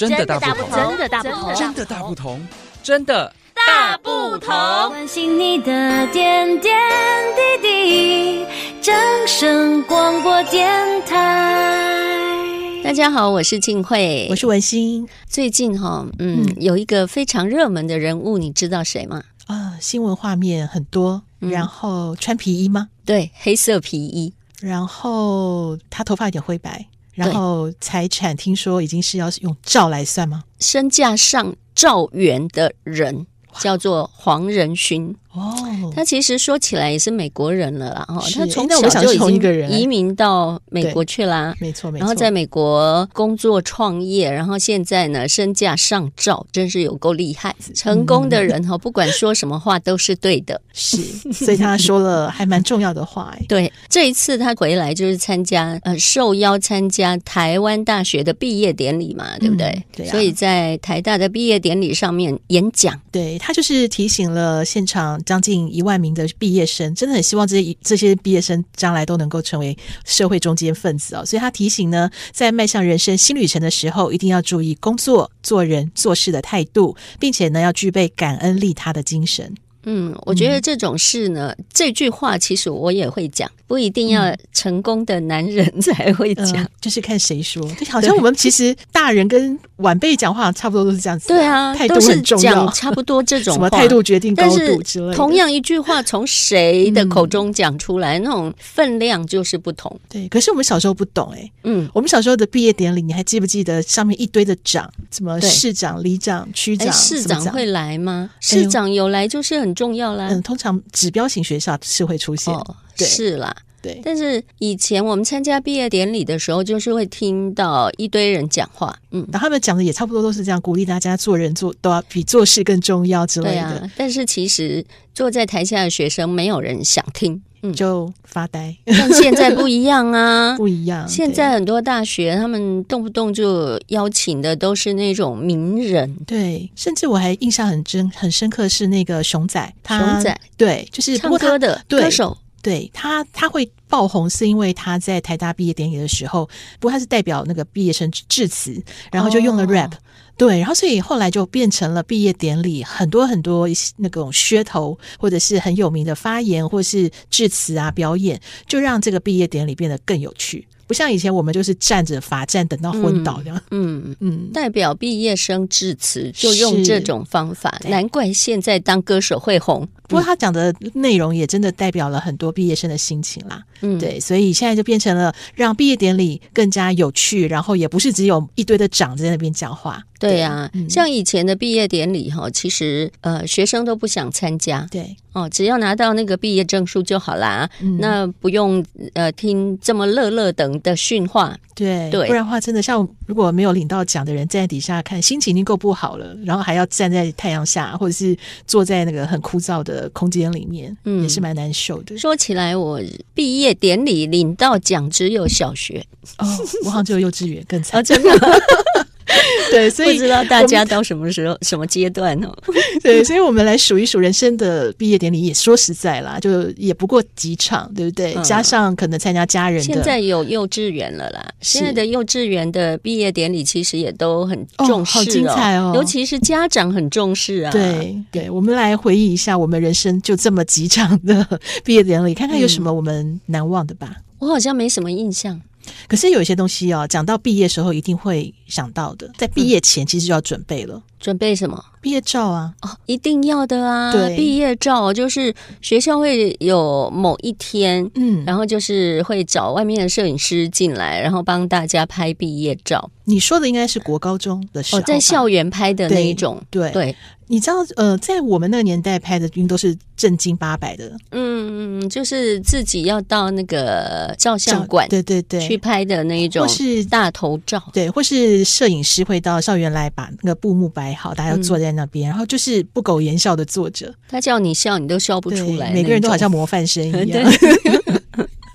真的大不同，真的大不同，真的大不同，真的大不同。关心你的点点滴滴，掌声广播电台。大家好，我是静慧，我是文心。最近哈，嗯，嗯有一个非常热门的人物，你知道谁吗？啊，新闻画面很多，然后穿皮衣吗？嗯、对，黑色皮衣，然后他头发有点灰白。然后财产听说已经是要用兆来算吗？身价上兆元的人叫做黄仁勋。哦，他其实说起来也是美国人了啦，哈，他从小就已经移民到美国去啦，没错，没错。然后在美国工作创业，然后现在呢，身价上兆，真是有够厉害。成功的人哈，不管说什么话都是对的，是，所以他说了还蛮重要的话。对，这一次他回来就是参加呃受邀参加台湾大学的毕业典礼嘛，对不对？对。所以在台大的毕业典礼上面演讲，对，他就是提醒了现场。将近一万名的毕业生，真的很希望这些这些毕业生将来都能够成为社会中间分子哦。所以他提醒呢，在迈向人生新旅程的时候，一定要注意工作、做人、做事的态度，并且呢，要具备感恩利他的精神。嗯，我觉得这种事呢，嗯、这句话其实我也会讲，不一定要成功的男人才会讲，嗯、就是看谁说。就好像我们其实大人跟晚辈讲话差不多都是这样子，对啊，态度很重要，讲差不多这种 话，什么态度决定高度之类的。同样一句话从谁的 口中讲出来，嗯、那种分量就是不同。对，可是我们小时候不懂哎、欸，嗯，我们小时候的毕业典礼，你还记不记得上面一堆的长，什么市长、里长、区长、市长会来吗？市长有来就是很。重要啦，嗯，通常指标型学校是会出现，哦、是啦，对。但是以前我们参加毕业典礼的时候，就是会听到一堆人讲话，嗯，然后他们讲的也差不多都是这样，鼓励大家做人做都要比做事更重要之类的。对啊，但是其实坐在台下的学生没有人想听。嗯，就发呆。但现在不一样啊，不一样。现在很多大学，他们动不动就邀请的都是那种名人。对，甚至我还印象很深、很深刻是那个熊仔，他熊仔对，就是唱歌的歌手。对他，他会爆红是因为他在台大毕业典礼的时候，不过他是代表那个毕业生致辞，然后就用了 rap。哦对，然后所以后来就变成了毕业典礼，很多很多那种噱头，或者是很有名的发言，或是致辞啊表演，就让这个毕业典礼变得更有趣。不像以前我们就是站着罚站，等到昏倒这样。嗯嗯，嗯代表毕业生致辞就用这种方法，难怪现在当歌手会红。不过他讲的内容也真的代表了很多毕业生的心情啦。嗯，对，所以现在就变成了让毕业典礼更加有趣，然后也不是只有一堆的长在那边讲话。对呀、啊，嗯、像以前的毕业典礼哈，其实呃学生都不想参加。对哦，只要拿到那个毕业证书就好啦，嗯、那不用呃听这么乐乐等的训话。对对，不然的话真的像如果没有领到奖的人站在底下看，心情已经够不好了，然后还要站在太阳下，或者是坐在那个很枯燥的空间里面，嗯，也是蛮难受的。说起来，我毕业典礼领到奖只有小学哦，我好像只有幼稚园更惨啊，真的。对，所以不知道大家到什么时候、什么阶段哦。对，所以我们来数一数人生的毕业典礼。也说实在啦，就也不过几场，对不对？嗯、加上可能参加家人的，现在有幼稚园了啦。现在的幼稚园的毕业典礼其实也都很重视、哦，好精彩哦。尤其是家长很重视啊。对对，我们来回忆一下我们人生就这么几场的毕业典礼，看看有什么我们难忘的吧。嗯、我好像没什么印象。可是有一些东西哦，讲到毕业时候一定会想到的，在毕业前其实就要准备了。嗯、准备什么？毕业照啊！哦，一定要的啊！对，毕业照就是学校会有某一天，嗯，然后就是会找外面的摄影师进来，然后帮大家拍毕业照。你说的应该是国高中的时候，哦，在校园拍的那一种，对对。对你知道，呃，在我们那个年代拍的，应都是正经八百的。嗯嗯，就是自己要到那个照相馆，对对对，去拍的那一种，或是大头照，对，或是摄影师会到校园来把那个布幕摆好，大家坐在那边，嗯、然后就是不苟言笑的坐着。他叫你笑，你都笑不出来，每个人都好像模范生一样。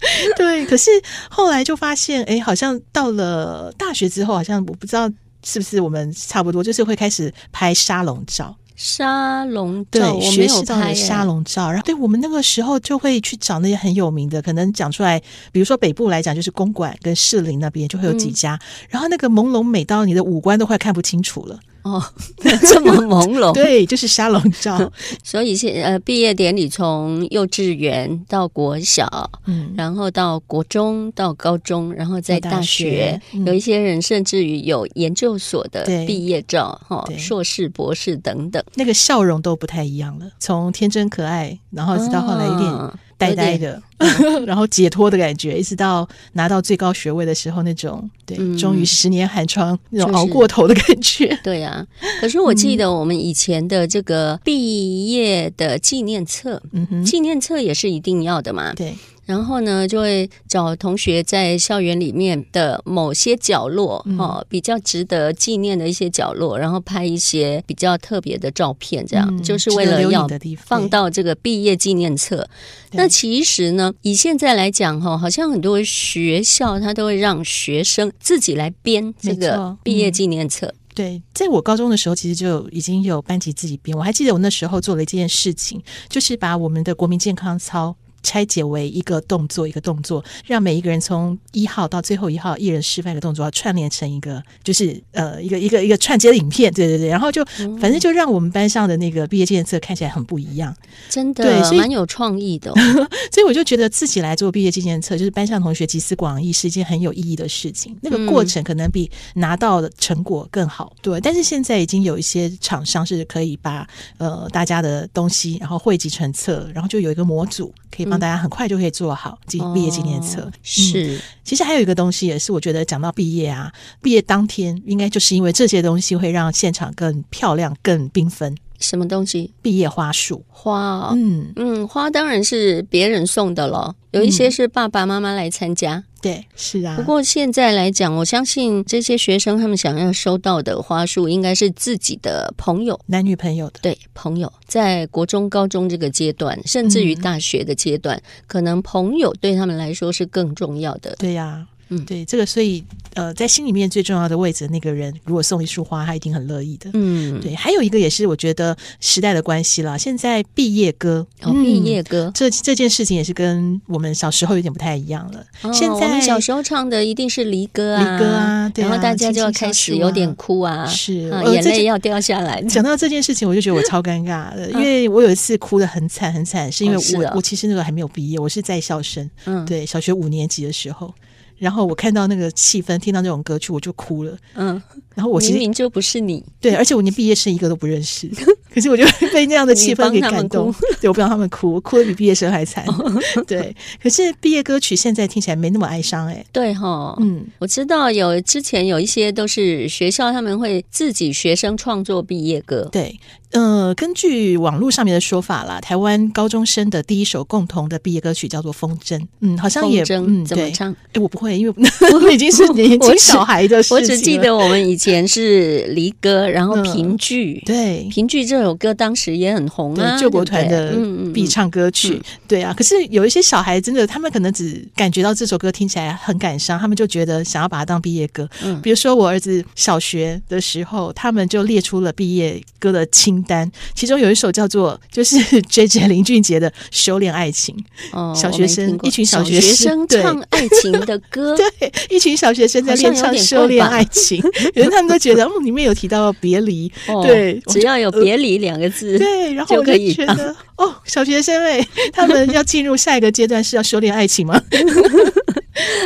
对，可是后来就发现，哎，好像到了大学之后，好像我不知道是不是我们差不多，就是会开始拍沙龙照。沙龙对，照，学习照的沙龙照。然后，对我们那个时候就会去找那些很有名的，可能讲出来，比如说北部来讲，就是公馆跟士林那边就会有几家。嗯、然后那个朦胧美到你的五官都快看不清楚了。哦，这么朦胧，对，就是沙龙照。所以现呃，毕业典礼从幼稚园到国小，嗯，然后到国中到高中，然后在大学，大学嗯、有一些人甚至于有研究所的毕业照，哈，硕士、博士等等，那个笑容都不太一样了，从天真可爱，然后直到后来一点。呆呆的，然后解脱的感觉，一直到拿到最高学位的时候，那种对，终于十年寒窗那种熬过头的感觉。就是、对呀、啊，可是我记得我们以前的这个毕业的纪念册，纪念册也是一定要的嘛。对。然后呢，就会找同学在校园里面的某些角落，嗯、哦，比较值得纪念的一些角落，然后拍一些比较特别的照片，这样、嗯、就是为了要放到这个毕业纪念册。那其实呢，以现在来讲，哈，好像很多学校他都会让学生自己来编这个毕业纪念册。嗯、对，在我高中的时候，其实就已经有班级自己编。我还记得我那时候做了一件事情，就是把我们的国民健康操。拆解为一个动作，一个动作，让每一个人从一号到最后一号，一人示范一个动作，要串联成一个，就是呃，一个一个一个串接的影片，对对对，然后就、嗯、反正就让我们班上的那个毕业纪念册看起来很不一样，真的，对，所以蛮有创意的、哦。所以我就觉得自己来做毕业纪念册，就是班上同学集思广益，是一件很有意义的事情。那个过程可能比拿到的成果更好，对。但是现在已经有一些厂商是可以把呃大家的东西，然后汇集成册，然后就有一个模组可以。让大家很快就可以做好毕毕业纪念册。哦、是、嗯，其实还有一个东西也是，我觉得讲到毕业啊，毕业当天应该就是因为这些东西会让现场更漂亮、更缤纷。什么东西？毕业花束，花、哦，嗯。嗯，花当然是别人送的了，有一些是爸爸妈妈来参加。嗯对，是啊。不过现在来讲，我相信这些学生他们想要收到的花束，应该是自己的朋友、男女朋友的。对，朋友在国中、高中这个阶段，甚至于大学的阶段，嗯、可能朋友对他们来说是更重要的。对呀、啊。嗯，对，这个所以呃，在心里面最重要的位置那个人，如果送一束花，他一定很乐意的。嗯，对，还有一个也是我觉得时代的关系啦。现在毕业歌，哦，毕业歌，嗯、这这件事情也是跟我们小时候有点不太一样了。哦、现在我们小时候唱的一定是离歌啊，离歌啊，对啊，然后大家就要开始有点哭啊，是、啊、眼泪要掉下来。讲到这件事情，我就觉得我超尴尬的，因为我有一次哭的很惨很惨，是因为我、哦、我其实那个还没有毕业，我是在校生，嗯，对，小学五年级的时候。然后我看到那个气氛，听到那种歌曲，我就哭了。嗯，然后我其实明明就不是你，对，而且我连毕业生一个都不认识，可是我就被那样的气氛给感动。对，我不让他们哭，我哭的比毕业生还惨。哦、对，可是毕业歌曲现在听起来没那么哀伤哎。对哈、哦，嗯，我知道有之前有一些都是学校他们会自己学生创作毕业歌。对。呃，根据网络上面的说法啦，台湾高中生的第一首共同的毕业歌曲叫做《风筝》。嗯，好像也嗯，怎么唱？哎，我不会，因为我 已经是年轻小孩的事情了。我只记得我们以前是离歌，然后评剧。对，评剧这首歌当时也很红啊，救国团的必唱歌曲。对啊，可是有一些小孩真的，他们可能只感觉到这首歌听起来很感伤，他们就觉得想要把它当毕业歌。嗯，比如说我儿子小学的时候，他们就列出了毕业歌的清单，其中有一首叫做就是 JJ 林俊杰的《修炼爱情》哦，小学生一群小学生唱爱情的歌，对，一群小学生在练唱《修炼爱情》，因为他们都觉得嗯里面有提到别离，哦、对，只要有别离两个字，对，然后我就觉得哦，小学生哎，他们要进入下一个阶段是要修炼爱情吗？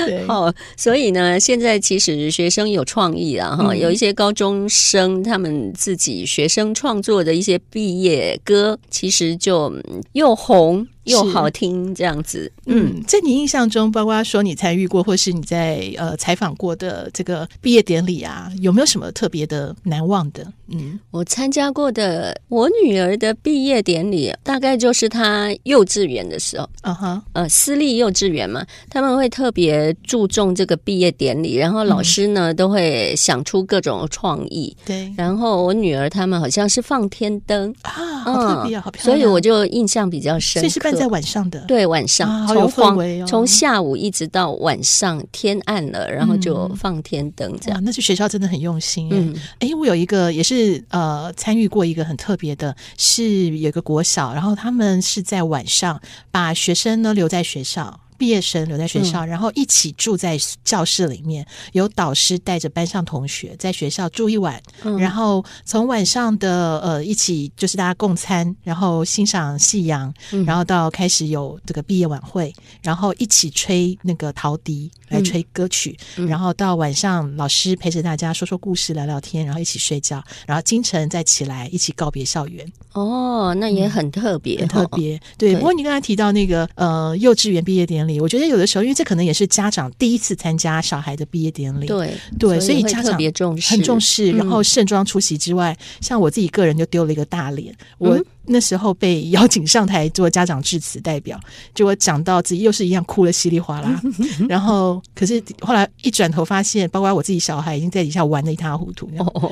对 哦，所以呢，现在其实学生有创意啊哈，嗯、有一些高中生他们自己学生创作的一些毕业歌，其实就又红。又好听这样子，嗯，在你印象中，包括说你参与过或是你在呃采访过的这个毕业典礼啊，有没有什么特别的难忘的？嗯，我参加过的我女儿的毕业典礼，大概就是她幼稚园的时候，啊哈、uh，huh. 呃，私立幼稚园嘛，他们会特别注重这个毕业典礼，然后老师呢、嗯、都会想出各种创意，对，然后我女儿他们好像是放天灯。啊，好特别啊，嗯、好漂亮，所以我就印象比较深刻。在晚上的，对，晚上、啊、从黄从、哦、下午一直到晚上天暗了，然后就放天灯这样。嗯、那就学校真的很用心。嗯，哎，我有一个也是是呃参与过一个很特别的，是有一个国小，然后他们是在晚上把学生呢留在学校。毕业生留在学校，嗯、然后一起住在教室里面，有导师带着班上同学在学校住一晚，嗯、然后从晚上的呃一起就是大家共餐，然后欣赏夕阳，嗯、然后到开始有这个毕业晚会，然后一起吹那个陶笛来吹歌曲，嗯、然后到晚上老师陪着大家说说故事、聊聊天，然后一起睡觉，然后清晨再起来一起告别校园。哦，那也很特别，很特别。对，对。不过你刚才提到那个呃幼稚园毕业典礼。我觉得有的时候，因为这可能也是家长第一次参加小孩的毕业典礼，对对，所以家长别重视，很重视。然后盛装出席之外，嗯、像我自己个人就丢了一个大脸。我那时候被邀请上台做家长致辞代表，结果讲到自己又是一样哭了稀里哗啦。然后可是后来一转头发现，包括我自己小孩已经在底下玩的一塌糊涂，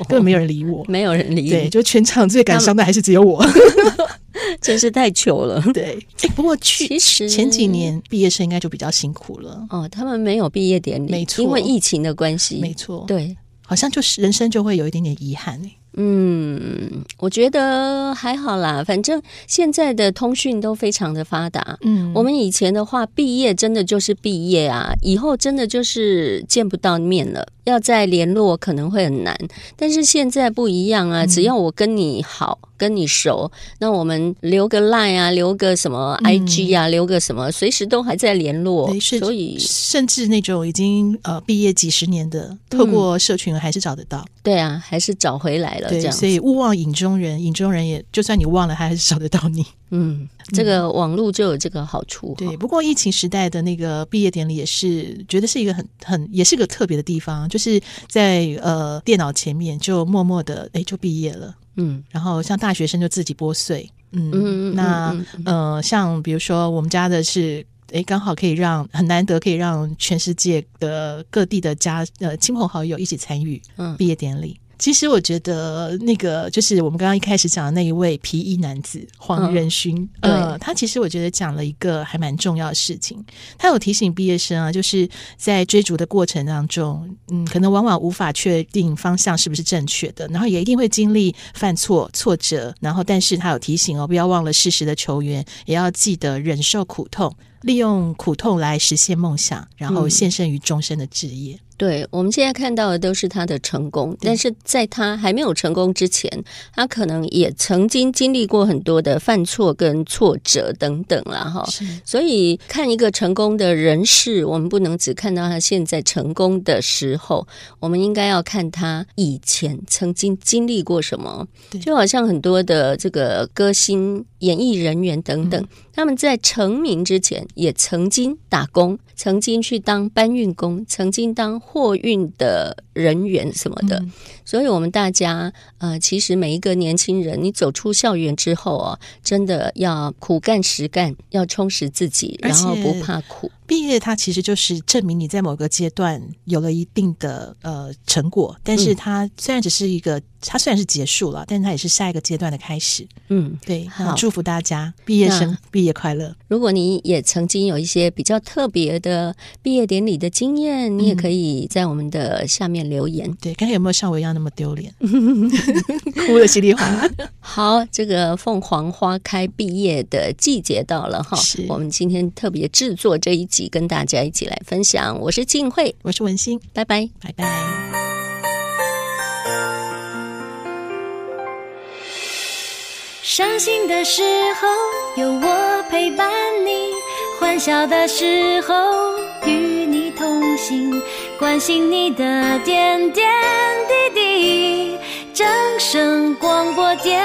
根本没有人理我，没有人理。对，就全场最感伤的还是只有我。真是太糗了，对。不过去其实前几年毕业生应该就比较辛苦了。哦，他们没有毕业典礼，没错，因为疫情的关系，没错，对，好像就是人生就会有一点点遗憾嗯，我觉得还好啦，反正现在的通讯都非常的发达。嗯，我们以前的话，毕业真的就是毕业啊，以后真的就是见不到面了。要再联络可能会很难，但是现在不一样啊！只要我跟你好，嗯、跟你熟，那我们留个 line 啊，留个什么 IG 啊，嗯、留个什么，随时都还在联络。所以甚至那种已经呃毕业几十年的，透过社群还是找得到。嗯、对啊，还是找回来了。对，这样，所以勿忘影中人，影中人也就算你忘了，他还是找得到你。嗯，这个网络就有这个好处。对，不过疫情时代的那个毕业典礼也是觉得是一个很很也是个特别的地方，就是在呃电脑前面就默默的哎就毕业了。嗯，然后像大学生就自己拨穗。嗯，嗯那呃像比如说我们家的是哎刚好可以让很难得可以让全世界的各地的家呃亲朋好友一起参与毕业典礼。嗯其实我觉得那个就是我们刚刚一开始讲的那一位皮衣男子黄仁勋，嗯、呃，他其实我觉得讲了一个还蛮重要的事情。他有提醒毕业生啊，就是在追逐的过程当中，嗯，可能往往无法确定方向是不是正确的，然后也一定会经历犯错、挫折，然后但是他有提醒哦，不要忘了适时的求援，也要记得忍受苦痛，利用苦痛来实现梦想，然后献身于终身的职业。嗯对，我们现在看到的都是他的成功，但是在他还没有成功之前，他可能也曾经经历过很多的犯错跟挫折等等了哈。是所以看一个成功的人士，我们不能只看到他现在成功的时候，我们应该要看他以前曾经经历过什么。就好像很多的这个歌星、演艺人员等等。嗯他们在成名之前，也曾经打工，曾经去当搬运工，曾经当货运的人员什么的。嗯、所以，我们大家呃，其实每一个年轻人，你走出校园之后啊，真的要苦干实干，要充实自己，然后不怕苦。毕业，它其实就是证明你在某个阶段有了一定的呃成果，但是它虽然只是一个，它虽然是结束了，但是它也是下一个阶段的开始。嗯，对，好，祝福大家毕业生毕业快乐。如果你也曾经有一些比较特别的毕业典礼的经验，你也可以在我们的下面留言。嗯、对，看看有没有像我一样那么丢脸，哭的稀里哗啦。好，这个凤凰花开毕业的季节到了哈，我们今天特别制作这一集。跟大家一起来分享，我是静慧，我是文心，拜拜，拜拜。伤心的时候有我陪伴你，欢笑的时候与你同行，关心你的点点滴滴。正声广播电